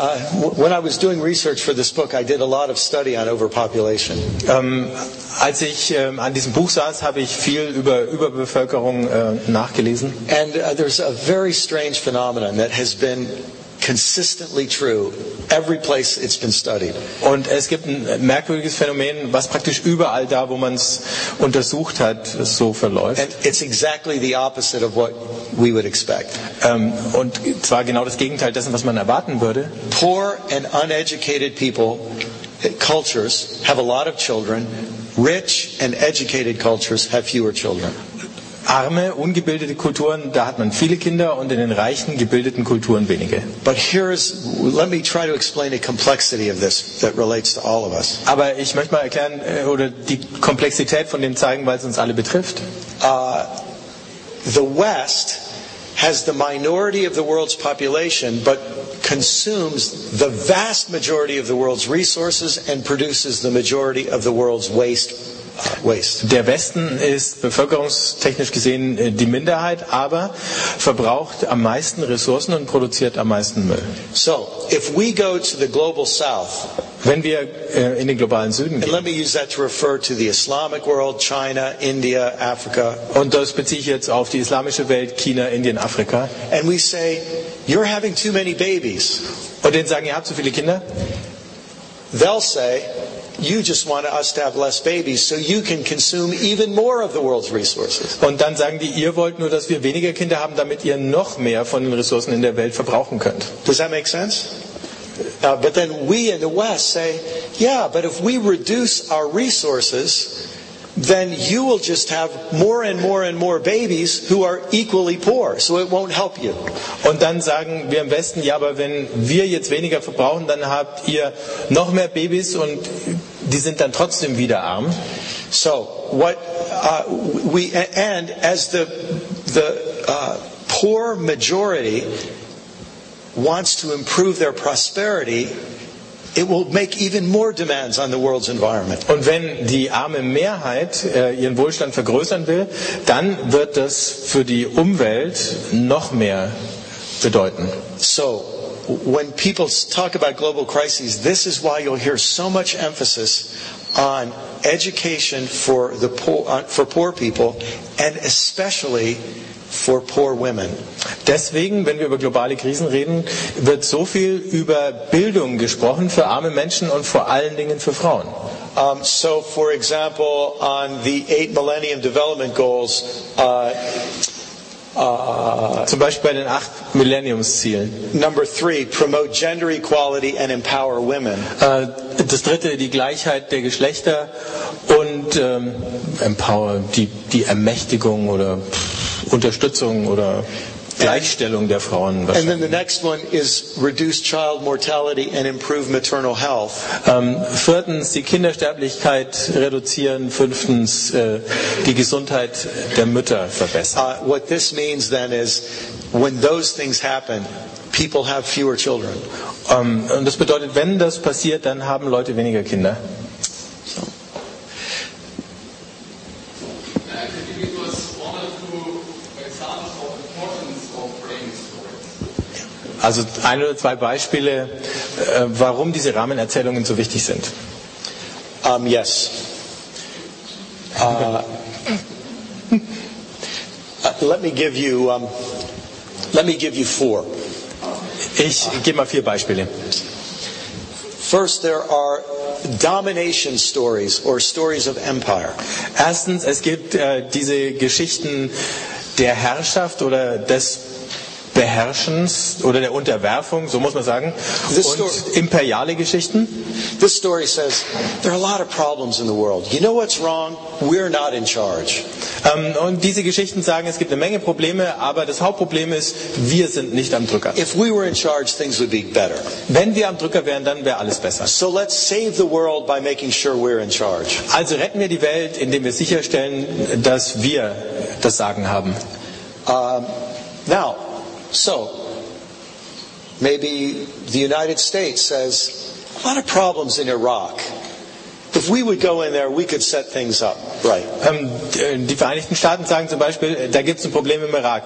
uh, when I was doing research for this book, I did a lot of study on overpopulation. Ähm, als ich ähm, an diesem Buch saß, habe ich viel über Überbevölkerung äh, nachgelesen. And uh, there's a very strange phenomenon that has been consistently true every place it's been studied. Und es gibt ein merkwürdiges Phänomen, was praktisch überall da, wo man es untersucht hat, so verläuft. And it's exactly the opposite of what we would expect. Ähm, und zwar genau das Gegenteil dessen, was man erwarten würde. Poor and uneducated people, cultures, have a lot of children. Rich and educated cultures have fewer children. Arme, ungebildete Kulturen, da hat man viele Kinder und in den reichen, gebildeten Kulturen wenige. But here's, let me try to explain the complexity of this that relates to all of us. Aber ich möchte mal erklären äh, oder die Komplexität von dem zeigen, weil es uns alle betrifft. Uh, the West has the minority of the world's population, but consumes the vast majority of the world's resources and produces the majority of the world's waste. Der Westen ist bevölkerungstechnisch gesehen äh, die Minderheit, aber verbraucht am meisten Ressourcen und produziert am meisten Müll. So, if we go to the global south, Wenn wir äh, in den globalen Süden gehen, let me use that to refer to the Islamic world, China, India, Africa, und das beziehe ich jetzt auf die islamische Welt, China, Indien, Afrika, and we say, you're having too many babies, und denen sagen, ihr habt zu viele Kinder, they'll say, you just want us to have less babies so you can consume even more of the world's resources. und dann sagen die, ihr wollt nur, dass wir weniger Kinder haben, damit ihr noch mehr von den Ressourcen in der Welt verbrauchen könnt. Does that make sense? Uh, but then we in the West say, yeah, but if we reduce our resources, then you will just have more and more and more babies who are equally poor, so it won't help you. Und dann sagen wir im Westen, ja, aber wenn wir jetzt weniger verbrauchen, dann habt ihr noch mehr Babys und die sind dann trotzdem wieder arm. So what uh, we and as the the uh, poor majority wants to improve their prosperity, it will make even more demands on the world's environment. Und wenn die arme Mehrheit äh, ihren Wohlstand vergrößern will, dann wird das für die Umwelt noch mehr bedeuten. So when people talk about global crises, this is why you'll hear so much emphasis on education for the poor, uh, for poor people, and especially for poor women. Deswegen, wenn wir über globale Krisen reden, wird so viel über Bildung gesprochen für arme Menschen und vor allen Dingen für Frauen. Um, so, for example, on the eight Millennium Development Goals, uh, uh, Zum Beispiel bei den acht Millenniumszielen. number three, promote gender equality and empower women. Äh, Das dritte, die Gleichheit der Geschlechter und ähm, Empower, die, die Ermächtigung oder Unterstützung oder Gleichstellung der Frauen. And then the next one is reduce child mortality and improve maternal health. Ähm, viertens, die Kindersterblichkeit reduzieren. Fünftens, äh, die Gesundheit der Mütter verbessern. Uh, what this means then is when those things happen, people have fewer children. Ähm, und das bedeutet, wenn das passiert, dann haben Leute weniger Kinder. So. Also ein oder zwei Beispiele, äh, warum diese Rahmenerzählungen so wichtig sind. Um, yes. Uh, uh, let me give you. Um, let me give you four. Ich gebe mal vier Beispiele. First, there are domination stories or stories of empire. Erstens, es gibt äh, diese Geschichten der Herrschaft oder des Beherrschens oder der Unterwerfung, so muss man sagen, This und story- imperiale Geschichten. This story says there are a lot of problems in the world. You know what's wrong? We're not in charge. Ähm, und diese Geschichten sagen, es gibt eine Menge Probleme, aber das Hauptproblem ist, wir sind nicht am Drücker. If we were in charge, things would be better. Wenn wir am Drücker wären, dann wäre alles besser. So let's save the world by making sure we're in charge. Also retten wir die Welt, indem wir sicherstellen, dass wir das Sagen haben. Um, now, so maybe the United States says a lot of problems in Iraq. The if we would go in there, we could set things up right. Ähm, d- die Vereinigten Staaten sagen zum Beispiel, äh, da gibt es ein Problem im Irak.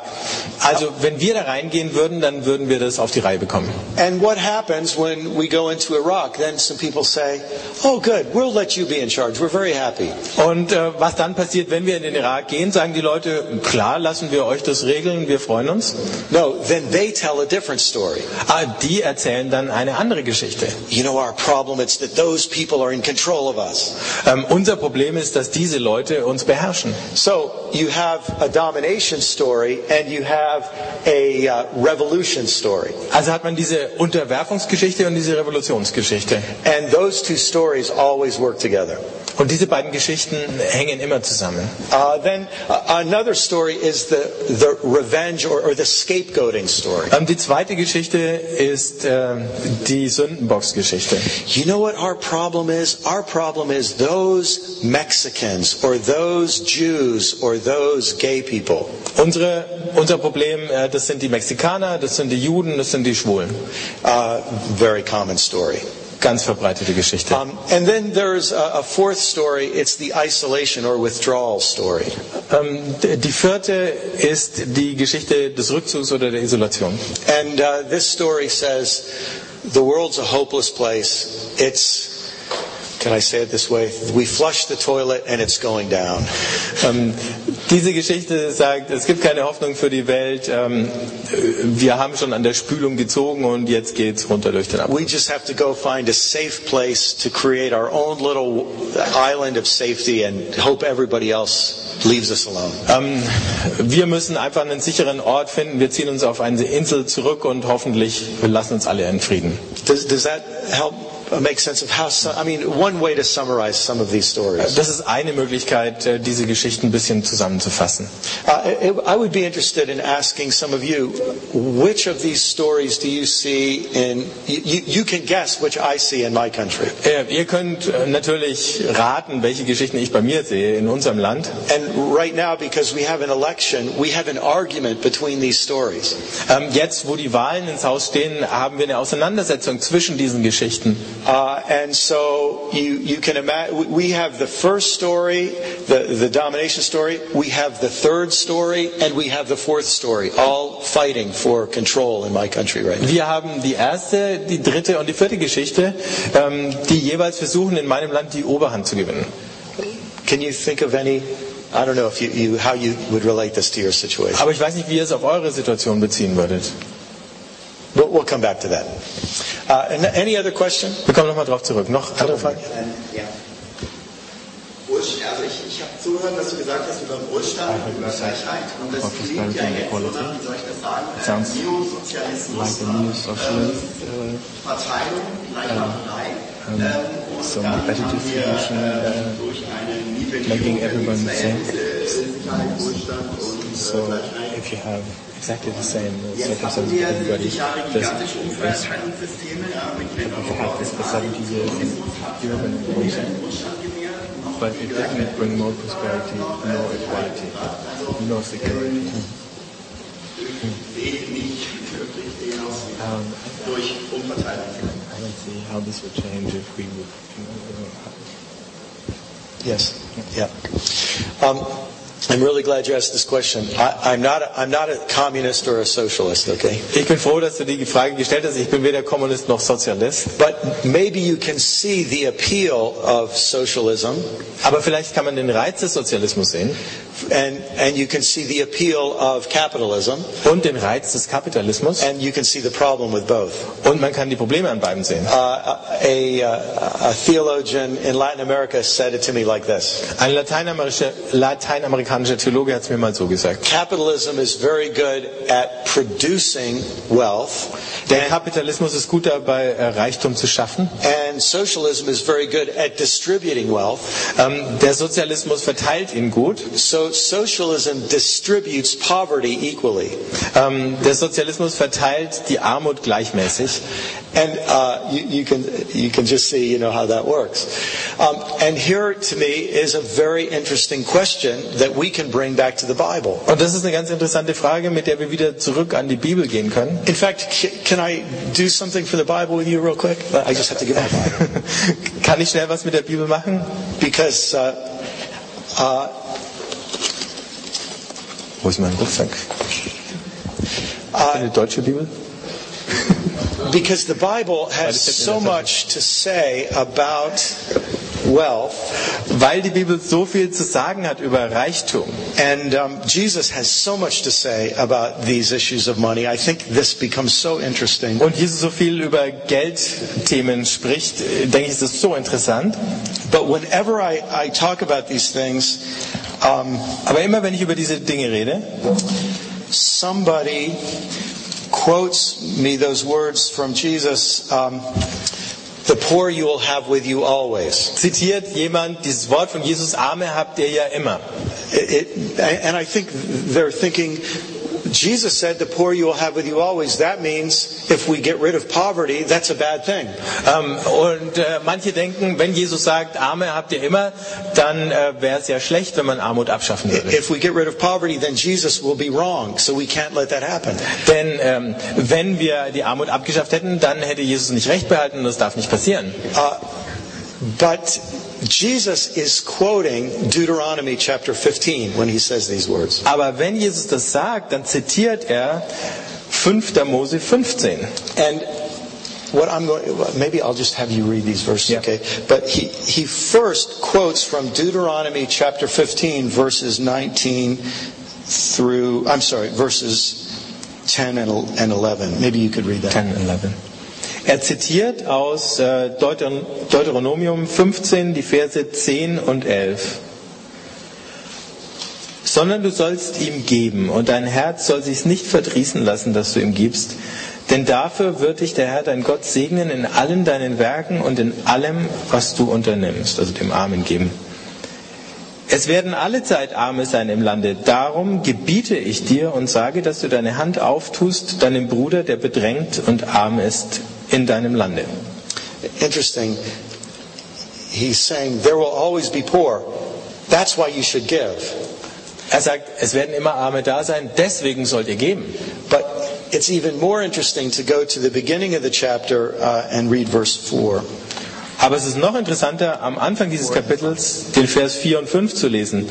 Also wenn wir da reingehen würden, dann würden wir das auf die Reihe bekommen. And what happens when we go into Iraq? Then some people say, "Oh, good, we'll let you be in charge. We're very happy." Und äh, was dann passiert, wenn wir in den Irak gehen, sagen die Leute, klar, lassen wir euch das regeln, wir freuen uns. No, then they tell a different story. Ah, die erzählen dann eine andere Geschichte. You know, our problem is that those people are in control of us. Ähm, unser Problem ist, dass diese Leute uns beherrschen. So you have a domination story and you have a uh, revolution story. Also hat man diese Unterwerfungsgeschichte und diese Revolutionsgeschichte. And those two stories always work together. Und diese beiden Geschichten hängen immer zusammen. Uh, then uh, another story is the, the revenge or, or the scapegoating story. Ähm, die zweite Geschichte ist ähm, die Sündenbox-Geschichte. You know what our problem is? Our problem is those Mexicans or those Jews or those gay people. Unsere, unser Problem, äh, das sind die Mexikaner, das sind die Juden, das sind die Schwulen. Uh, very common story. Ganz verbreitete Geschichte. Um, and then there's a, a fourth story. It's the isolation or withdrawal story. D- die vierte ist die Geschichte des Rückzugs oder der Isolation. And uh, this story says the world's a hopeless place. It's, Ähm, diese Geschichte sagt, es gibt keine Hoffnung für die Welt. Ähm, wir haben schon an der Spülung gezogen und jetzt geht's runter durch den Abgrund. We just have to go find a safe place to create our own little island of safety and hope everybody else leaves us alone. Ähm, wir müssen einfach einen sicheren Ort finden. Wir ziehen uns auf eine Insel zurück und hoffentlich lassen uns alle in Frieden. Does, does that help make sense of how, so, I mean, one way to summarize some of these stories? Das ist eine Möglichkeit, äh, diese Geschichten ein bisschen zusammenzufassen. Uh, I would be interested in asking some of you, which of these stories do you see in, you, you you can guess which I see in my country. Äh, Ihr könnt äh, natürlich raten, welche Geschichten ich bei mir sehe in unserem Land. And right now, because we have an election, we have an argument between these stories. Ähm, Jetzt, wo die Wahlen ins Haus stehen, haben wir eine Auseinandersetzung zwischen diesen Geschichten. Uh, and so you, you can imagine, we have the first story, the, the domination story, we have the third story, and we have the fourth story, all fighting for control in my country right now. Wir haben die erste, die dritte und die vierte Geschichte, ähm, die jeweils versuchen, in meinem Land die Oberhand zu gewinnen. Can you think of any, I don't know if you, you, how you would relate this to your situation. Aber ich weiß nicht, wie ihr es auf eure Situation beziehen würdet. We'll, we'll come back to that. Uh, any other question? Wir kommen nochmal drauf zurück. Noch andere Fragen? Ja. Wohlstand, also ich, zugehört, dass du gesagt hast über Wohlstand und über Gleichheit. Und das klingt ja jetzt so nach, wie soll ich das sagen, äh, Neosozialismus, socialist, äh, Verteilung, Gleichmacherei. um, ähm, und dann better haben wir äh, uh, durch eine Nivellierung making der everyone the same. Verhältnisse, äh, Sicherheit, Wohlstand und So äh, Gleichheit. if you have exactly the same uh, circumstances for everybody, 70 Jahre there's, gigantische there's, Umverteilungssysteme ja, mit you have this for 70 years in Europe and Asia, but it didn't bring more prosperity, no equality, no security. sehe nicht wirklich den Ausweg Um. I don't see how this would change if we would, you know, Yes. Yeah. Um, I'm really glad you asked this question. I, I'm, not a, I'm not a communist or a socialist, okay? Ich bin froh, dass du die Frage gestellt hast. Ich bin weder Kommunist noch Sozialist. But maybe you can see the appeal of socialism Aber vielleicht kann man den Reiz des Sozialismus sehen and, and you can see the appeal of capitalism und den Reiz des Kapitalismus. and you can see the problem with both. Und man kann die Probleme an beiden sehen. Uh, a, a, a theologian in Latin America said it to me like this. Ein lateinamerikanischer, lateinamerikanischer Theologe hat es mir mal so gesagt. Capitalism is very good at producing wealth Der Kapitalismus ist gut dabei, äh, Reichtum zu schaffen. and socialism is very good at distributing wealth. Ähm, Der Sozialismus verteilt ihn gut. So quote, socialism distributes poverty equally. Ähm, der Sozialismus verteilt die Armut gleichmäßig. And uh, you, you, can, you can just see, you know, how that works. Um, and here, to me, is a very interesting question that we can bring back to the Bible. Und das ist eine ganz interessante Frage, mit der wir wieder zurück an die Bibel gehen können. In fact, can I do something for the Bible with you real quick? I just have to give my Bible. Kann ich schnell was mit der Bibel machen? Because uh, uh, Wo ist mein Rucksack? Eine deutsche Bibel? because the Bible has so much to say about wealth, Weil die Bibel so viel zu sagen hat über Reichtum. and um, Jesus has so much to say about these issues of money. I think this becomes so interesting. Und Jesus so viel über Geldthemen spricht, denke ich, ist das so interessant. But whenever I, I talk about these things, um, Aber immer wenn ich über diese Dinge rede, somebody quotes me those words from Jesus um, The poor you will have with you always. zitiert jemand dieses Wort von Jesus, Arme habt ihr ja immer. It, it, and I think they're thinking, Jesus said, The poor you will have with you always. That means if we get rid of poverty, that's a bad thing. Ähm, und äh, manche denken, wenn Jesus sagt, Arme habt ihr immer, dann äh, wäre es ja schlecht, wenn man Armut abschaffen würde. If we get rid of poverty, then Jesus will be wrong. So we can't let that happen. Denn ähm, wenn wir die Armut abgeschafft hätten, dann hätte Jesus nicht recht behalten und das darf nicht passieren. But Jesus is quoting Deuteronomy chapter 15 when he says these words. Aber wenn Jesus das sagt, dann zitiert er 5. Mose 15. And what I'm going, maybe I'll just have you read these verses, Yeah. okay? But he, he first quotes from Deuteronomy chapter 15, verses 19 through, I'm sorry, verses 10 and and 11. Maybe you could read that. 10, and 11. Er zitiert aus äh, Deuteron- Deuteronomium 15 die Verse 10 und 11. Sondern du sollst ihm geben und dein Herz soll sich's nicht verdrießen lassen, dass du ihm gibst. Denn dafür wird dich der Herr dein Gott segnen in allen deinen Werken und in allem, was du unternimmst, also dem Armen geben. Es werden alle Zeit Arme sein im Lande. Darum gebiete ich dir und sage, dass du deine Hand auftust deinem Bruder, der bedrängt und arm ist in deinem Lande. Interesting. He's saying there will always be poor. That's why you should give. Er sagt, es werden immer Arme da sein, deswegen sollt ihr geben. But it's even more interesting to go to the beginning of the chapter uh, and read verse 4. Aber es ist noch interessanter, am Anfang dieses Kapitels den Vers 4 und 5 zu lesen.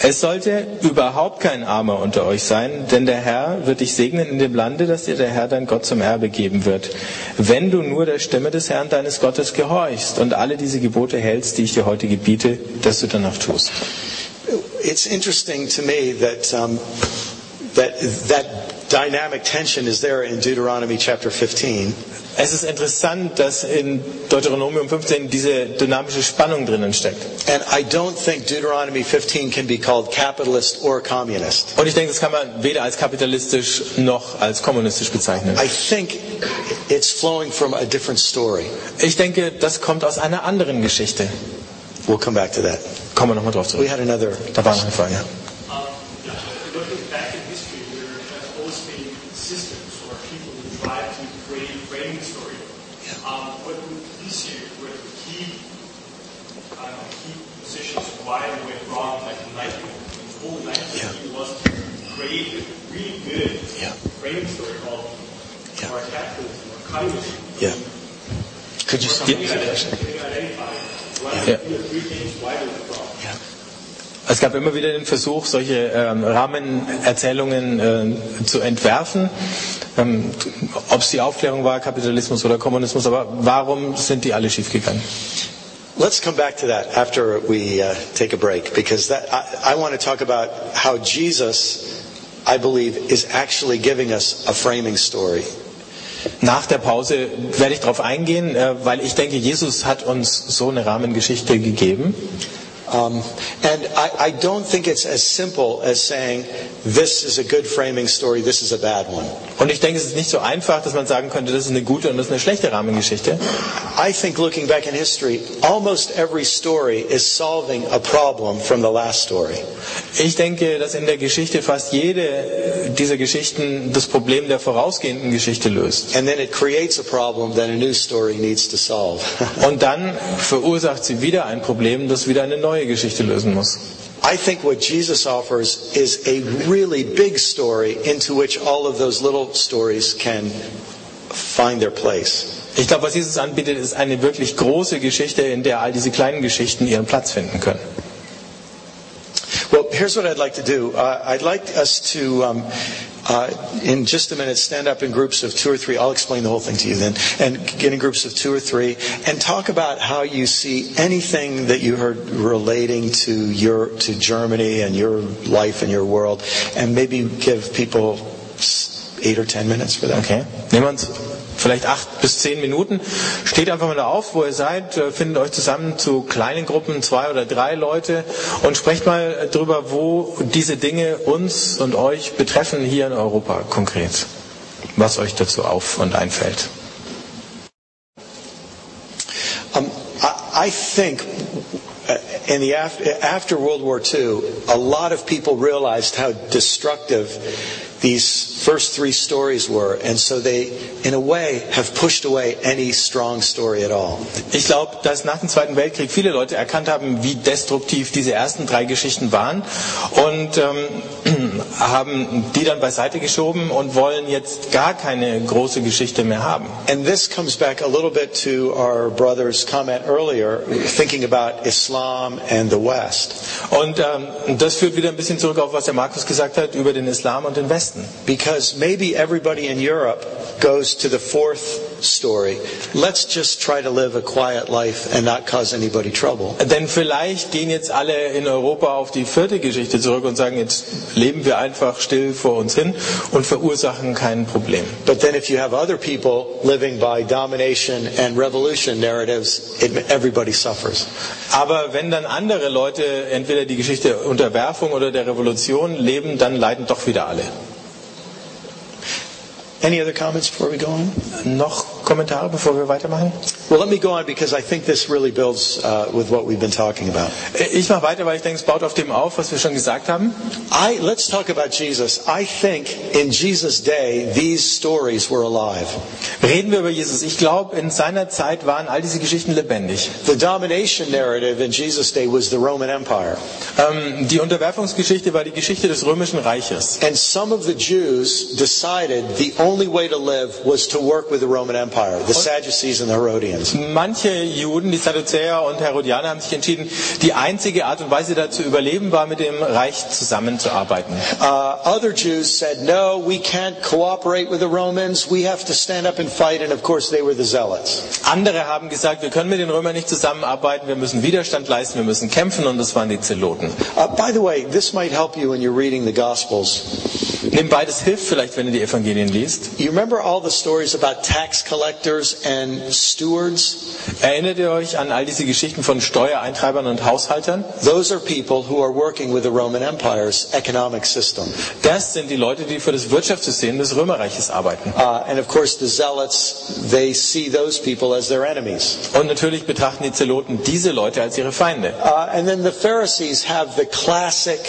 Es sollte überhaupt kein Armer unter euch sein, denn der Herr wird dich segnen in dem Lande, das dir der Herr dein Gott zum Erbe geben wird, wenn du nur der Stimme des Herrn deines Gottes gehorchst und alle diese Gebote hältst, die ich dir heute gebiete, dass du danach tust. It's interesting to me that um, that that dynamic tension is there in Deuteronomy chapter 15. Es ist interessant, dass in Deuteronomium 15 diese dynamische Spannung drinnen steckt. And I don't think Deuteronomy 15 can be called capitalist or communist. Und ich denke, das kann man weder als kapitalistisch noch als kommunistisch bezeichnen. I think it's flowing from a different story. Ich denke, das kommt aus einer anderen Geschichte. We'll come back to that. Kommen wir nochmal drauf We zurück. had another. Da war noch eine Frage. Um, looking back in history, there has always been systems or people who try to create a framing story. Um, what would you say were the key, I don't know, key positions why they went wrong, like in 19, in the whole 19th was to create a really good Yeah. framing story called Yeah. or capitalism or communism. Yeah. Could you Can you summarize that? identify, can you identify what Yeah. are the three things why they went wrong? Es gab immer wieder den Versuch, solche ähm, Rahmenerzählungen äh, zu entwerfen. Ähm, Ob es die Aufklärung war, Kapitalismus oder Kommunismus, aber warum sind die alle schiefgegangen? Let's come back to that after we uh, take a break because that, I, I want to talk about how Jesus, I believe, is actually giving us a framing story. Nach der Pause werde ich darauf eingehen, äh, weil ich denke, Jesus hat uns so eine Rahmengeschichte gegeben. Um, and I, I don't think it's as simple as saying, this is a good framing story, this is a bad one. Und ich denke, es ist nicht so einfach, dass man sagen könnte, das ist eine gute und das ist eine schlechte Rahmengeschichte. I think looking back in history, almost every story is solving a problem from the last story. Ich denke, dass in der Geschichte fast jede dieser Geschichten das Problem der vorausgehenden Geschichte löst. And then it creates a problem that a new story needs to solve. Und dann verursacht sie wieder ein Problem, das wieder eine neue Geschichte lösen muss. I think what Jesus offers is a really big story into which all of those little stories can find their place. Ich glaube, was Jesus anbietet, ist eine wirklich große Geschichte, in der all diese kleinen Geschichten ihren Platz finden können. Well, here's what I'd like to do. Uh, I'd like us to, um, uh, in just a minute, stand up in groups of two or three. I'll explain the whole thing to you then. And get in groups of two or three and talk about how you see anything that you heard relating to your, to Germany and your life and your world. And maybe give people eight or ten minutes for that. Okay. Uns vielleicht acht bis zehn Minuten. Steht einfach mal da auf, wo ihr seid, äh, findet euch zusammen zu kleinen Gruppen, zwei oder drei Leute und sprecht mal drüber, wo diese Dinge uns und euch betreffen hier in Europa konkret. Was euch dazu auf und einfällt. Um, I, I think uh, in the af- after World War II, a lot of people realized how destructive these first three stories were, and so they, in a way, have pushed away any strong story at all. Ich glaube, dass nach dem Zweiten Weltkrieg viele Leute erkannt haben, wie destruktiv diese ersten drei Geschichten waren und ähm, haben die dann beiseite geschoben und wollen jetzt gar keine große Geschichte mehr haben. And this comes back a little bit to our brother's comment earlier, thinking about Islam and the West. Und ähm, das führt wieder ein bisschen zurück auf, was der Markus gesagt hat über den Islam und den Westen. Because maybe everybody in Europe goes to the fourth story. Let's just try to live a quiet life and not cause anybody trouble. Denn vielleicht gehen jetzt alle in Europa auf die vierte Geschichte zurück und sagen, jetzt leben wir einfach still vor uns hin und verursachen kein Problem. But then if you have other people living by domination and revolution narratives, it, everybody suffers. Aber wenn dann andere Leute entweder die Geschichte Unterwerfung oder der Revolution leben, dann leiden doch wieder alle. Any other comments before we go on? Noch Kommentare, bevor wir weitermachen? Well, let me go on because I think this really builds uh, with what we've been talking about. Ich mache weiter, weil ich denke, es baut auf dem auf, was wir schon gesagt haben. I, let's talk about Jesus. I think in Jesus' day, these stories were alive. Reden wir über Jesus. Ich glaube, in seiner Zeit waren all diese Geschichten lebendig. The domination narrative in Jesus' day was the Roman Empire. Ähm, die Unterwerfungsgeschichte war die Geschichte des Römischen Reiches. And some of the Jews decided the only way to live was to work with the Roman Empire, the Sadducees and the Herodians. Manche Juden, die Sadduzäer und Herodianer, haben sich entschieden, die einzige Art und Weise da zu überleben war, mit dem Reich zusammenzuarbeiten. Uh, other Jews said, no, we can't cooperate with the Romans. We have to stand up and fight. And of course, they were the zealots. Andere haben gesagt, wir können mit den Römern nicht zusammenarbeiten, wir müssen Widerstand leisten, wir müssen kämpfen und das waren die Zeloten. Uh, by the way, this might help you when you're reading the Gospels. Nebenbei, das hilft vielleicht, wenn ihr die Evangelien liest. You remember all the stories about tax collectors and stewards? Erinnert ihr euch an all diese Geschichten von Steuereintreibern und Haushaltern? Those are people who are working with the Roman Empire's economic system. Das sind die Leute, die für das Wirtschaftssystem des Römerreiches arbeiten. Uh, and of course, the zealots, they see those people as their enemies. Und natürlich betrachten die Zeloten diese Leute als ihre Feinde. Uh, and then the Pharisees have the classic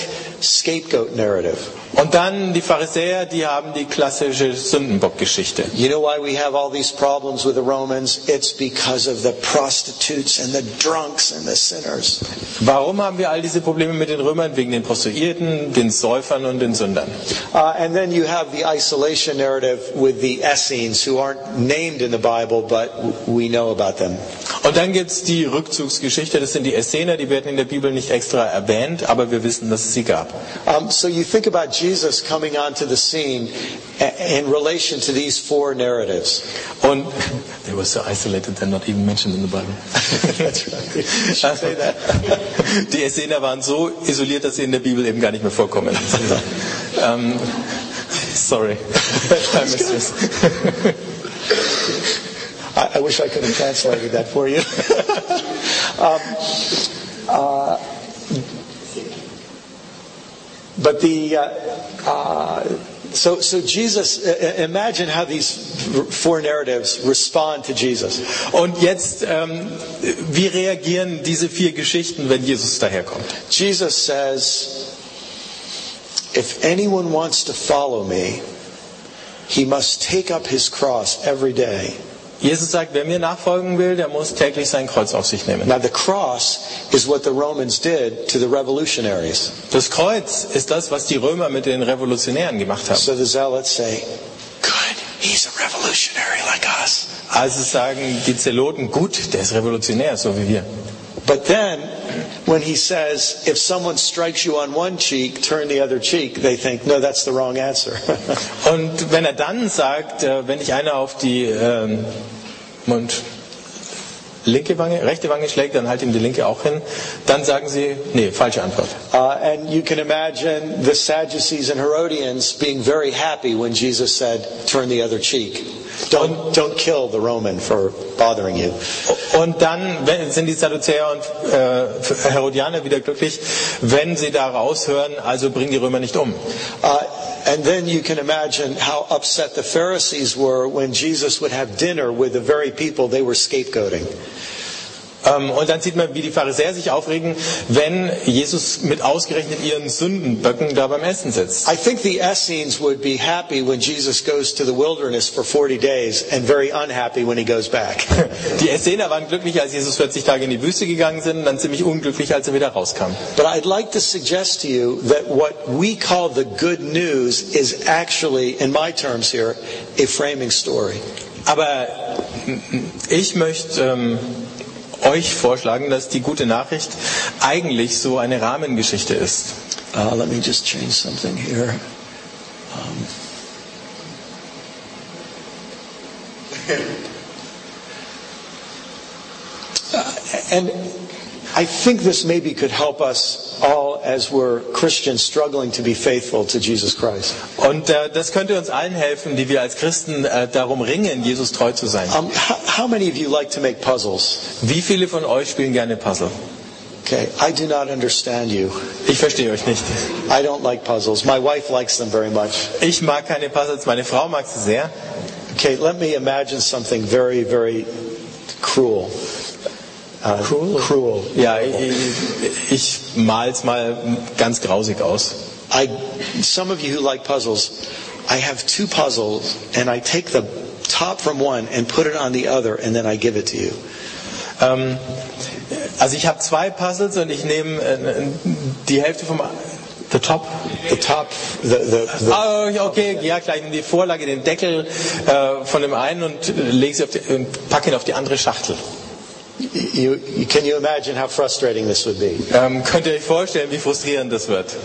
scapegoat narrative. Und dann die Pharisäer, die haben die klassische Sündenbockgeschichte. You know why we have all these problems with the Romans? It's because of the prostitutes and the drunks and the sinners. Warum haben wir all diese Probleme mit den Römern? Wegen den Prostituierten, den Säufern und den Sündern. Uh, and then you have the isolation narrative with the Essenes, who aren't named in the Bible, but we know about them. Und dann gibt's die Rückzugsgeschichte, das sind die Essener, die werden in der Bibel nicht extra erwähnt, aber wir wissen, dass es sie gab. Um, so you think about Jesus coming onto the scene in relation to these four narratives. Und they were so isolated, they're not even mentioned in the Bible. That's right. Say that. Die Essener waren so isoliert, dass sie in der Bibel eben gar nicht mehr vorkommen. ähm, sorry. I. I, wish I could have translated that for you. um, uh, but the uh, uh, So, so Jesus, uh, uh, imagine how these four narratives respond to Jesus. Und jetzt, ähm, wie reagieren diese vier Geschichten, wenn Jesus daherkommt? Jesus says, If anyone wants to follow me, he must take up his cross every day. Jesus sagt, wer mir nachfolgen will, der muss täglich sein Kreuz auf sich nehmen. Now, the cross is what the Romans did to the revolutionaries. Das Kreuz ist das, was die Römer mit den Revolutionären gemacht haben. So the zealots say, Good, he's a revolutionary like us. Also sagen die Zeloten, gut, der ist revolutionär, so wie wir. But then, when he says, if someone strikes you on one cheek, turn the other cheek, they think, no, that's the wrong answer. Und wenn er dann sagt, äh, wenn ich einer auf die ähm, Mund, linke Wange, rechte Wange schlägt, dann halt ihm die linke auch hin, dann sagen sie, nee, falsche Antwort. uh, and you can imagine the Sadducees and Herodians being very happy when Jesus said, turn the other cheek. Don't, don't kill the Roman for bothering you. Und dann sind die Sadduzäer und äh, Herodianer wieder glücklich, wenn sie da raushören, also bring die Römer nicht um. Uh, and then you can imagine how upset the Pharisees were when Jesus would have dinner with the very people they were scapegoating. Ähm, und dann sieht man, wie die Pharisäer sich aufregen, wenn Jesus mit ausgerechnet ihren Sündenböcken da beim Essen sitzt. I think the Essenes would be happy when Jesus goes to the wilderness for 40 days and very unhappy when he goes back. Die Essener waren glücklich, als Jesus 40 Tage in die Wüste gegangen sind, und dann ziemlich unglücklich, als er wieder rauskam. But I'd like to suggest to you that what we call the good news is actually, in my terms here, a framing story. Aber ich möchte ähm, euch vorschlagen, dass die gute Nachricht eigentlich so eine Rahmengeschichte ist. Uh, let me just change something here. Um, uh, and I think this maybe could help us all as we're Christians struggling to be faithful to Jesus Christ. Und äh, das könnte uns allen helfen, die wir als Christen äh, darum ringen, Jesus treu zu sein. Um, how, how many of you like to make puzzles? Wie viele von euch spielen gerne Puzzle? Okay, I do not understand you. Ich verstehe euch nicht. I don't like puzzles. My wife likes them very much. Ich mag keine Puzzles, meine Frau mag sie sehr. Okay, let me imagine something very, very cruel. Uh, Cruel? Cruel. Ja, ich, ich mal's mal ganz grausig aus. I, some of you who like puzzles, I have two puzzles, and I take the top from one and put it on the other, and then I give it to you. Ähm, also ich habe zwei Puzzles und ich nehme äh, die Hälfte vom the top. The top, the, the, the Ah, okay, ja klar, ich nehme die Vorlage, den Deckel äh, von dem einen und äh, lege sie auf die, und packe ihn auf die andere Schachtel. You, you, can you imagine how frustrating this would be? Ähm, könnt ihr euch vorstellen, wie frustrierend das wird?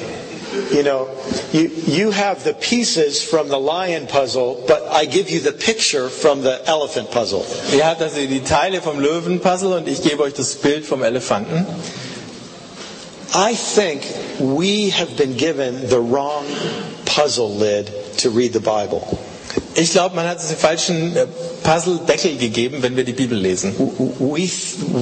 You know, you, you have the pieces from the lion puzzle, but I give you the picture from the elephant puzzle. Ihr habt also die Teile vom Löwenpuzzle und ich gebe euch das Bild vom Elefanten. I think we have been given the wrong puzzle lid to read the Bible. Ich glaube, man hat uns den falschen äh, Puzzle-Deckel gegeben, wenn wir die Bibel lesen. We,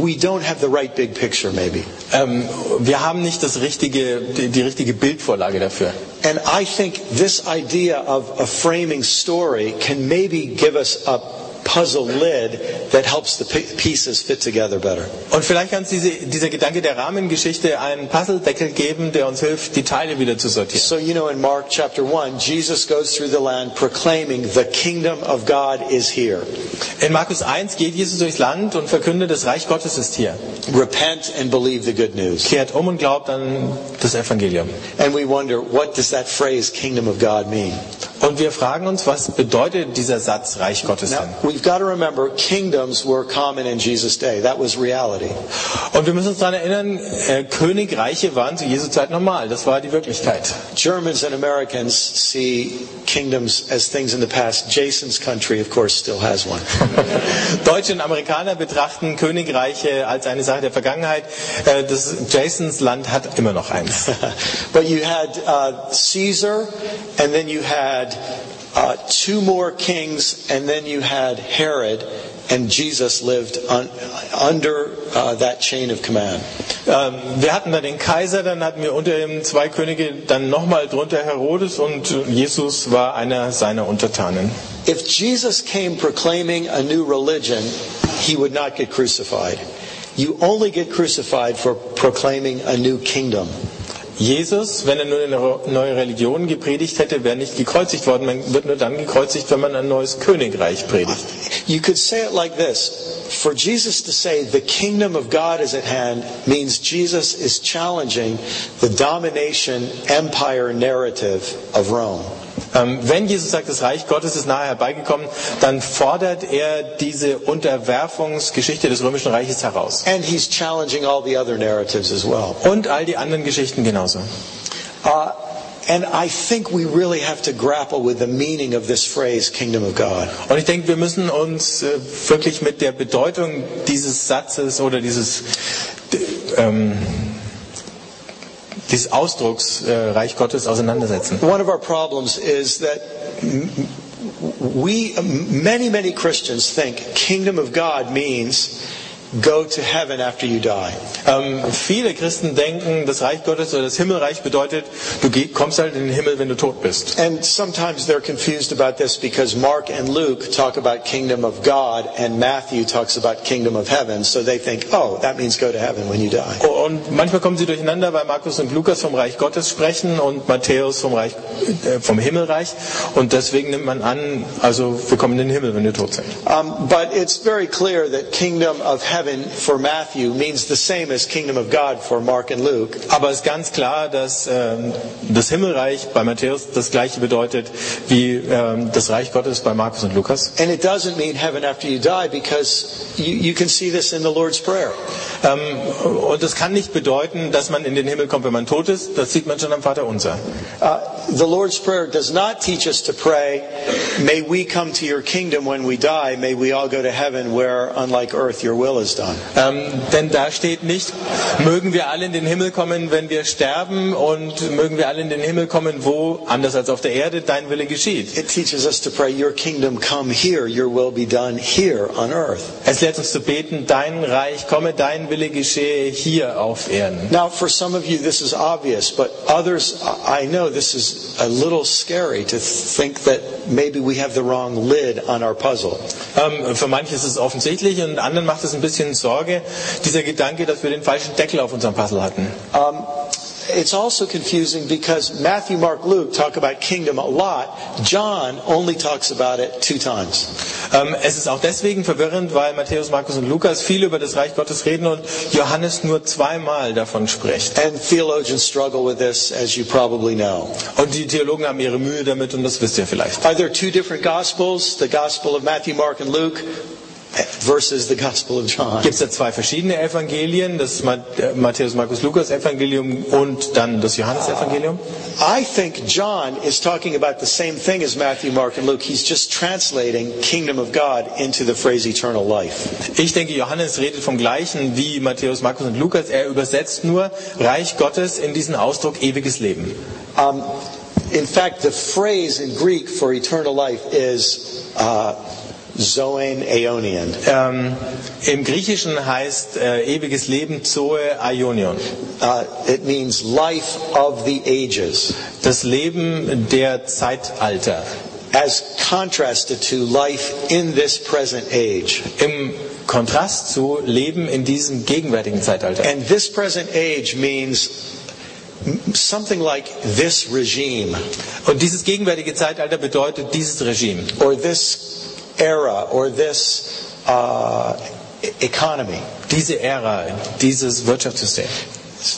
we don't have the right big picture, maybe. Ähm, wir haben nicht das richtige, die, die richtige Bildvorlage dafür. And I think this idea of a framing story can maybe give us a puzzle lid that helps the pi- pieces fit together better. Und vielleicht kann uns diese, dieser Gedanke der Rahmengeschichte einen Puzzle-Deckel geben, der uns hilft, die Teile wieder zu sortieren. So, you know, in Mark chapter 1, Jesus goes through the land proclaiming the kingdom of God is here. In Markus 1 geht Jesus durchs Land und verkündet, das Reich Gottes ist hier. Repent and believe the good news. Kehrt um und glaubt an das Evangelium. And we wonder, what does that phrase, kingdom of God, mean? Und wir fragen uns, was bedeutet dieser Satz Reich Gottes denn? we've got to remember, kingdoms were common in Jesus' day. That was reality. Und wir müssen uns daran erinnern, äh, Königreiche waren zu Jesu Zeit normal. Das war die Wirklichkeit. Germans and Americans see kingdoms as things in the past. Jason's country, of course, still has one. Deutsche und Amerikaner betrachten Königreiche als eine Sache der Vergangenheit. Äh, Das Jasons Land hat immer noch eins. but you had uh, Caesar, and then you had uh, two more kings, and then you had Herod, and Jesus lived un- under uh, that chain of command. Ähm, wir hatten dann den Kaiser, dann hatten wir unter ihm zwei Könige, dann nochmal drunter Herodes und Jesus war einer seiner Untertanen. If Jesus came proclaiming a new religion, he would not get crucified. You only get crucified for proclaiming a new kingdom. Jesus, wenn er nur eine neue Religion gepredigt hätte, wäre nicht gekreuzigt worden. Man wird nur dann gekreuzigt, wenn man ein neues Königreich predigt. You could say it like this. For Jesus to say the kingdom of God is at hand means Jesus is challenging the domination empire narrative of Rome. Ähm, wenn Jesus sagt, das Reich Gottes ist nahe herbeigekommen, dann fordert er diese Unterwerfungsgeschichte des römischen Reiches heraus. And he's challenging all the other narratives as well. Und all die anderen Geschichten genauso. Uh, and I think we really have to grapple with the meaning of this phrase, kingdom of God. Und ich denke, wir müssen uns äh, wirklich mit der Bedeutung dieses Satzes oder dieses, ähm, dieses Ausdrucks äh, Reich Gottes auseinandersetzen. One of our problems is that we, many, many Christians think kingdom of God means go to heaven after you die. Ähm, viele Christen denken, das Reich Gottes oder das Himmelreich bedeutet, du kommst halt in den Himmel, wenn du tot bist. And sometimes they're confused about this because Mark and Luke talk about kingdom of God and Matthew talks about kingdom of heaven. So they think, oh, that means go to heaven when you die. Und manchmal kommen sie durcheinander, weil Markus und Lukas vom Reich Gottes sprechen und Matthäus vom, Reich, äh, vom Himmelreich. Und deswegen nimmt man an, also wir kommen in den Himmel, wenn wir tot sind. Um, but it's very clear that kingdom of heaven for Matthew means the same as kingdom of God for Mark and Luke. Aber es ist ganz klar, dass ähm, das Himmelreich bei Matthäus das gleiche bedeutet wie ähm, das Reich Gottes bei Markus und Lukas. And it doesn't mean heaven after you die because you, you can see this in the Lord's Prayer. Ähm, und es kann nicht bedeuten, dass man in den Himmel kommt, wenn man tot ist. Das sieht man schon am Vater Unser. Uh, the Lord's Prayer does not teach us to pray, may we come to your kingdom when we die, may we all go to heaven where, unlike earth, your will is done. Ähm, denn da steht nicht, mögen wir alle in den Himmel kommen, wenn wir sterben und mögen wir alle in den Himmel kommen, wo, anders als auf der Erde, dein Wille geschieht. It teaches us to pray, your kingdom come here, your will be done here on earth. Es lehrt uns zu beten, dein Reich komme, dein Wille geschehe hier auf Erden. Now, for some of you, this is obvious, but others, I know this is a little scary to think that maybe we have the wrong lid on our puzzle. Ähm, für manche ist es offensichtlich und anderen macht es ein bisschen Sorge, dieser Gedanke, dass wir den falschen Deckel auf unserem Puzzle hatten. Um, it's also confusing because Matthew, Mark, Luke talk about kingdom a lot. John only talks about it two times. Ähm, es ist auch deswegen verwirrend, weil Matthäus, Markus und Lukas viel über das Reich Gottes reden und Johannes nur zweimal davon spricht. And theologians struggle with this, as you probably know. Und die Theologen haben ihre Mühe damit und das wisst ihr vielleicht. Are there two different gospels? The gospel of Matthew, Mark, and Luke versus the gospel of John. Gibt es da zwei verschiedene Evangelien, das äh, Matthäus, Markus, Lukas Evangelium und dann das Johannes Evangelium? I think John is talking about the same thing as Matthew, Mark, and Luke. He's just translating kingdom of God into the phrase eternal life. Ich denke, Johannes redet vom gleichen wie Matthäus, Markus und Lukas. Er übersetzt nur Reich Gottes in diesen Ausdruck ewiges Leben. Um, in fact, the phrase in Greek for eternal life is uh, zoen aeonian. Ähm, Im Griechischen heißt äh, ewiges Leben Zoe Aionion. Uh, it means life of the ages, Das Leben der Zeitalter. as contrasted to life in this present age. Im Kontrast zu Leben in diesem gegenwärtigen Zeitalter. And this present age means something like this regime Und dieses gegenwärtige Zeitalter bedeutet dieses Regime. or this era or this uh, economy. Diese Ära, dieses Wirtschaftssystem.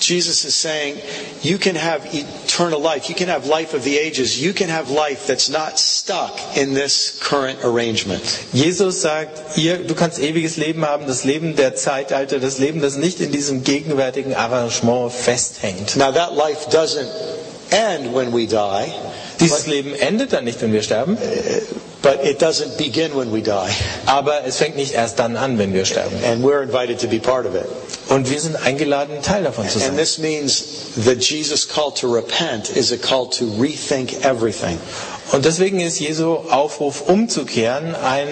Jesus is saying, you can have eternal life. You can have life of the ages. You can have life that's not stuck in this current arrangement. Jesus sagt, ihr, du kannst ewiges Leben haben, das Leben der Zeitalter, das Leben, das nicht in diesem gegenwärtigen Arrangement festhängt. Now that life doesn't end when we die, Dieses Leben endet dann nicht, wenn wir sterben, but it doesn't begin when we die. aber es fängt nicht erst dann an, wenn wir sterben. And we're invited to be part of it. Und wir sind eingeladen, Teil davon zu sein. And this means that Jesus' call to repent is a call to rethink everything. Und deswegen ist Jesu Aufruf umzukehren ein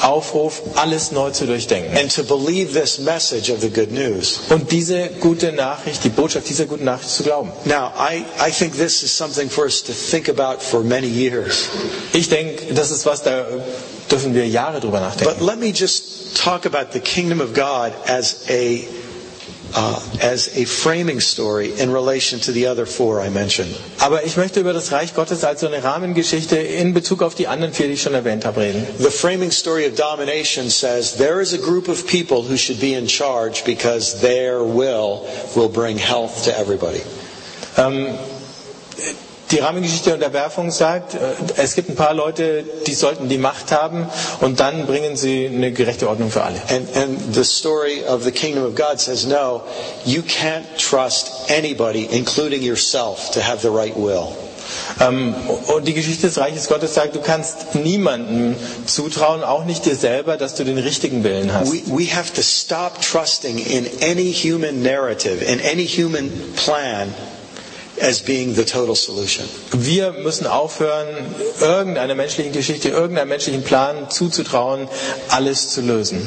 Aufruf, alles neu zu durchdenken. and to believe this message of the good news. Und diese gute Nachricht, die Botschaft dieser guten Nachricht zu glauben. Now, I, I think this is something for us to think about for many years. Ich denke, das ist was, da dürfen wir Jahre drüber But nachdenken. let me just talk about the kingdom of God as a uh, as a framing story in relation to the other four I mentioned. Aber ich möchte über das Reich Gottes als so eine Rahmengeschichte in Bezug auf die anderen vier, die ich schon erwähnt habe, reden. The framing story of domination says there is a group of people who should be in charge because their will will bring health to everybody. Ähm, die Rahmengeschichte der Unterwerfung sagt, äh, es gibt ein paar Leute, die sollten die Macht haben und dann bringen sie eine gerechte Ordnung für alle. And, and the story of the kingdom of God says, no, you can't trust anybody, including yourself, to have the right will. Ähm, und die Geschichte des Reiches Gottes sagt, du kannst niemandem zutrauen, auch nicht dir selber, dass du den richtigen Willen hast. We, we have to stop trusting in any human narrative, in any human plan, as being the total solution. Wir müssen aufhören, irgendeiner menschlichen Geschichte, irgendeinem menschlichen Plan zuzutrauen, alles zu lösen.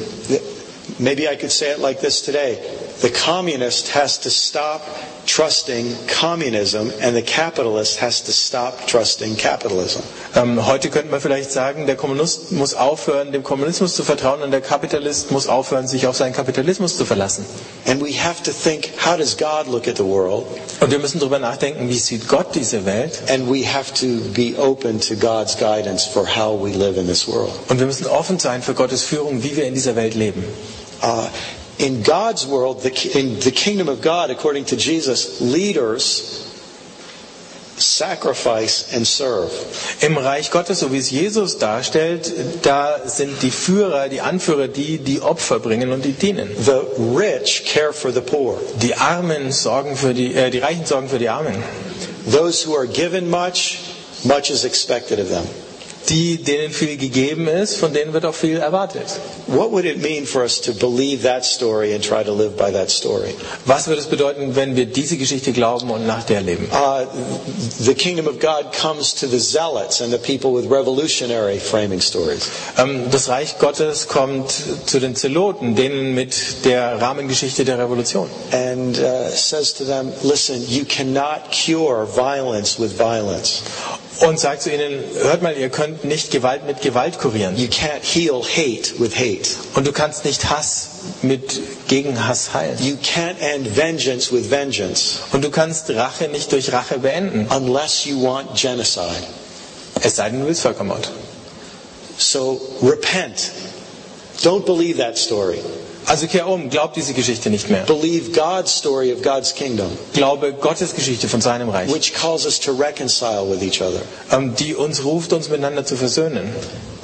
Maybe I could say it like this today. The communist has to stop trusting communism, and the capitalist has to stop trusting capitalism. Ähm, heute könnte man vielleicht sagen, der Kommunist muss aufhören, dem Kommunismus zu vertrauen und der Kapitalist muss aufhören, sich auf seinen Kapitalismus zu verlassen. And we have to think, how does God look at the world? Und wir müssen darüber nachdenken, wie sieht Gott diese Welt? And we have to be open to God's guidance for how we live in this world. Und wir müssen offen sein für Gottes Führung, wie wir in dieser Welt leben. Uh, in God's world, the, in the kingdom of God, according to Jesus, leaders sacrifice and serve. Im Reich Gottes, so wie es Jesus darstellt, da sind die Führer, die Anführer, die die Opfer bringen und die dienen. The rich care for the poor. Die Armen sorgen für die, äh, die Reichen sorgen für die Armen. Those who are given much, much is expected of them. Die, denen viel gegeben ist, von denen wird auch viel erwartet. What would it mean for us to believe that story and try to live by that story? Was würde es bedeuten, wenn wir diese Geschichte glauben und nach der leben? Uh, the kingdom of God comes to the zealots and the people with revolutionary framing stories. Ähm, Das Reich Gottes kommt zu den Zeloten, denen mit der Rahmengeschichte der Revolution. and uh, says to them, Listen, you cannot cure violence with violence. Und sagt zu ihnen, hört mal, ihr könnt nicht Gewalt mit Gewalt kurieren. You can't heal hate with hate. Und du kannst nicht Hass mit Gegenhass heilen. You can't end vengeance with vengeance Und du kannst Rache nicht durch Rache beenden. unless you want genocide. Es sei denn, du willst Völkermord. So repent. Don't believe that story. Also kehr um, glaub diese Geschichte nicht mehr. Believe God's story of God's kingdom, Glaube Gottes Geschichte von seinem Reich, which calls us to reconcile with each other. ähm, die uns ruft, uns miteinander zu versöhnen.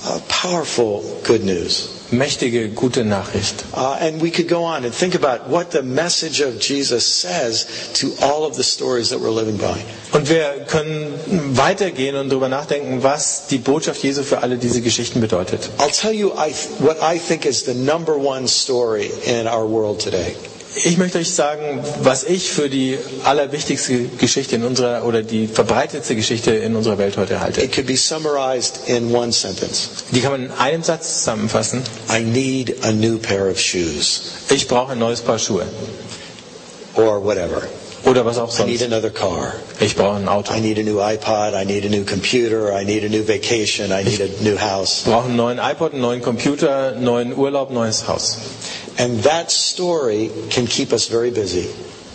Uh, powerful good news. Mächtige, gute Nachricht. Uh, and we could go on and think about what the message of Jesus says to all of the stories that we're living by. Und wir können weitergehen und darüber nachdenken, was die Botschaft Jesu für alle diese Geschichten bedeutet. I'll tell you I, what I think is the number one story in our world today. Ich möchte euch sagen, was ich für die allerwichtigste Geschichte in unserer oder die verbreitetste Geschichte in unserer Welt heute halte. It could be summarized in one sentence. Die kann man in einem Satz zusammenfassen. I need a new pair of shoes Ich brauche ein neues Paar Schuhe. or whatever. Oder was auch I need sonst. another car. Ich brauche ein Auto. I need a new iPod. I need a new computer. I need a new vacation. I need a new house. Ich brauche einen neuen iPod, einen neuen Computer, einen neuen Urlaub, ein neues Haus. And that story can keep us very busy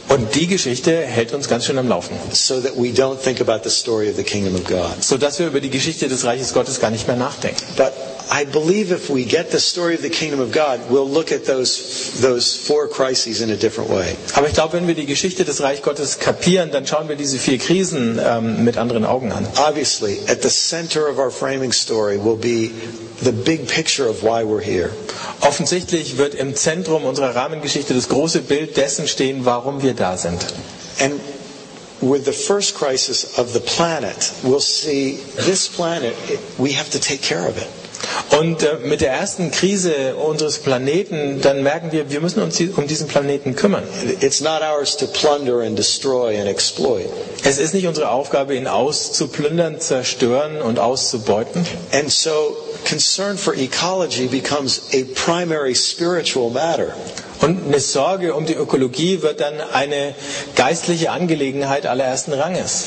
Und die Geschichte hält uns ganz schön am Laufen. so that we don't think about the story of the kingdom of God. Sodass wir über die Geschichte des Reiches Gottes gar nicht mehr nachdenken. But I believe if we get the story of the kingdom of God, we'll look at those, those four crises in a different way. Aber ich glaube, wenn wir die Geschichte des Reich Gottes kapieren, dann schauen wir diese vier Krisen ähm, mit anderen Augen an. Obviously, at the center of our framing story will be the big picture of why we're here. Offensichtlich wird im Zentrum unserer Rahmengeschichte das große Bild dessen stehen, warum wir da sind. And with the first crisis of the planet, we'll see this planet, we have to take care of it. Und äh, mit der ersten Krise unseres Planeten, dann merken wir, wir müssen uns um diesen Planeten kümmern. It's not ours to plunder and destroy and exploit. Es ist nicht unsere Aufgabe, ihn auszuplündern, zerstören und auszubeuten. And so concern for ecology becomes a primary spiritual matter. Und eine Sorge um die Ökologie wird dann eine geistliche Angelegenheit allerersten Ranges.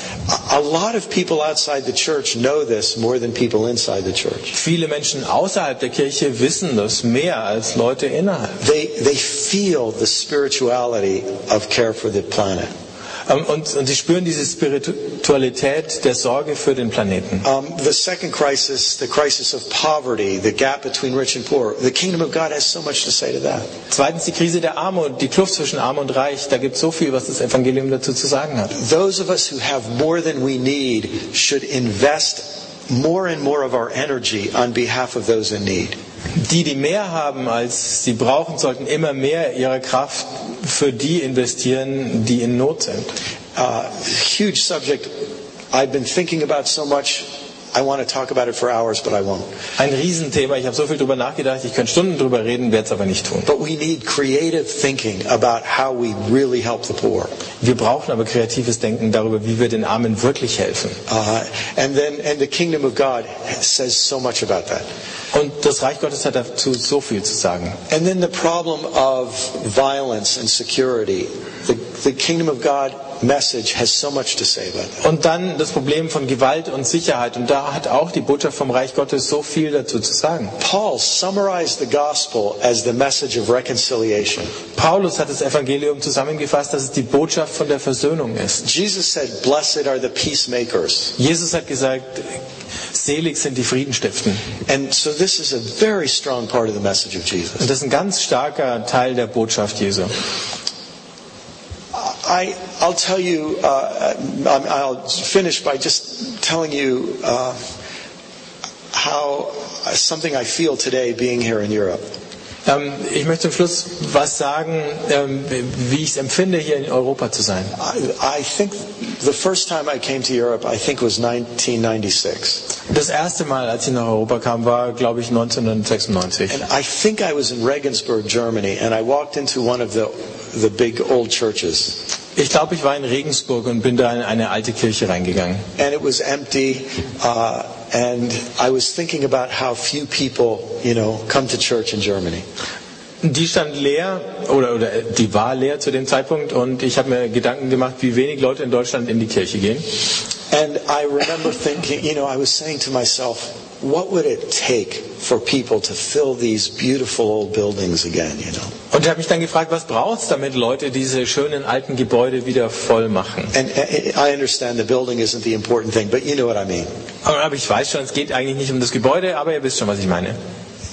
A lot of people outside the church know this more than people inside the church. Viele Menschen außerhalb der Kirche wissen das mehr als Leute innerhalb. They, they feel the spirituality of care for the planet. Ähm, Und, und sie spüren diese Spiritualität der Sorge für den Planeten. Um, the second crisis, the crisis of poverty, the gap between rich and poor, the kingdom of God has so much to say to that. Zweitens die Krise der Armut, die Kluft zwischen Arm und Reich. Da gibt es so viel, was das Evangelium dazu zu sagen hat. Those of us who have more than we need should invest more and more of our energy on behalf of those in need. Die, die mehr haben, als sie brauchen, sollten immer mehr ihrer Kraft für die investieren, die in Not sind. Uh, huge subject I've been thinking about so much. I want to talk about it for hours, but I won't. Ein Riesenthema. Ich habe so viel drüber nachgedacht. Ich könnte Stunden drüber reden, werde es aber nicht tun. But we need creative thinking about how we really help the poor. Wir brauchen aber kreatives Denken darüber, wie wir den Armen wirklich helfen. Uh, and then, and the kingdom of God says so much about that. Und das Reich Gottes hat dazu so viel zu sagen. And then the problem of violence and security. The, the kingdom of God message has so much to say about that. Und dann das Problem von Gewalt und Sicherheit. Und da hat auch die Botschaft vom Reich Gottes so viel dazu zu sagen. Paul summarized the gospel as the message of reconciliation. Paulus hat das Evangelium zusammengefasst, dass es die Botschaft von der Versöhnung ist. Jesus said, Blessed are the peacemakers. Jesus hat gesagt, selig sind die Friedenstiften. And so this is a very strong part of the message of Und Jesus. das ist ein ganz starker Teil der Botschaft Jesu. I, I'll tell you, uh, I'm- I'll finish by just telling you uh, how something I feel today being here in Europe. Ähm, ich möchte zum Schluss was sagen, ähm, wie ich es empfinde, hier in Europa zu sein. I, I think the first time I came to Europe, I think was 1996. Das erste Mal, als ich nach Europa kam, war, glaube ich, 1996. And I think I was in Regensburg, Germany, and I walked into one of the, the big old churches. Ich glaube, ich war in Regensburg und bin da in eine alte Kirche reingegangen. And it was empty, uh, and I was thinking about how few people, you know, come to church in Germany. Die stand leer, oder, oder die war leer zu dem Zeitpunkt und ich habe mir Gedanken gemacht, wie wenig Leute in Deutschland in die Kirche gehen. And I remember thinking, you know, I was saying to myself, what would it take for people to fill these beautiful old buildings again, you know? Ich habe mich dann gefragt, was braucht es, damit Leute diese schönen alten Gebäude wieder voll machen? And I I understand the building isn't the important thing, but you know what I mean. Aber ich weiß schon, es geht eigentlich nicht um das Gebäude, aber ihr wisst schon, was ich meine.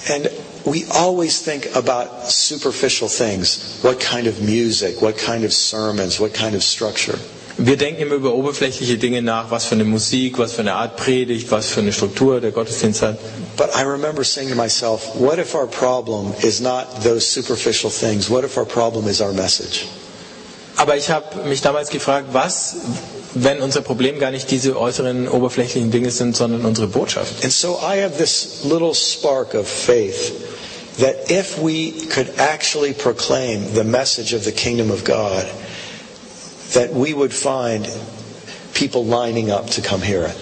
And we always think about superficial things. What kind of music? What kind of sermons? What kind of structure? Wir denken immer über oberflächliche Dinge nach, was für eine Musik, was für eine Art Predigt, was für eine Struktur der Gottesdienst hat. But I remember saying to myself, what if our problem is not those superficial things? What if our problem is our message? Aber ich habe mich damals gefragt, was, wenn unser Problem gar nicht diese äußeren oberflächlichen Dinge sind, sondern unsere Botschaft. And so I have this little spark of faith that if we could actually proclaim the message of the kingdom of God, that we would find people lining up to come hear it.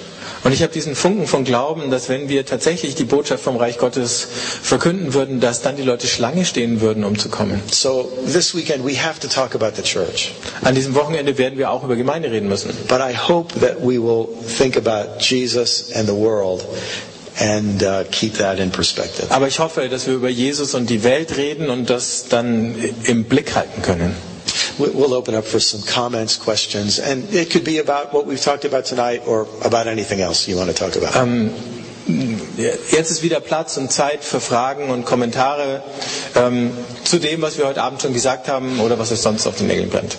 Und ich habe diesen Funken von Glauben, dass wenn wir tatsächlich die Botschaft vom Reich Gottes verkünden würden, dass dann die Leute Schlange stehen würden, um zu kommen. So this weekend we have to talk about the church. An diesem Wochenende werden wir auch über Gemeinde reden müssen. But I hope that we will think about Jesus and the world and uh, keep that in perspective. Aber ich hoffe, dass wir über Jesus und die Welt reden und das dann im Blick halten können. We- We'll open up for some comments, questions, and it could be about what we've talked about tonight or about anything else you want to talk about. Ähm, jetzt ist wieder Platz und Zeit für Fragen und Kommentare ähm, zu dem, was wir heute Abend schon gesagt haben oder was euch sonst auf den Nägeln brennt.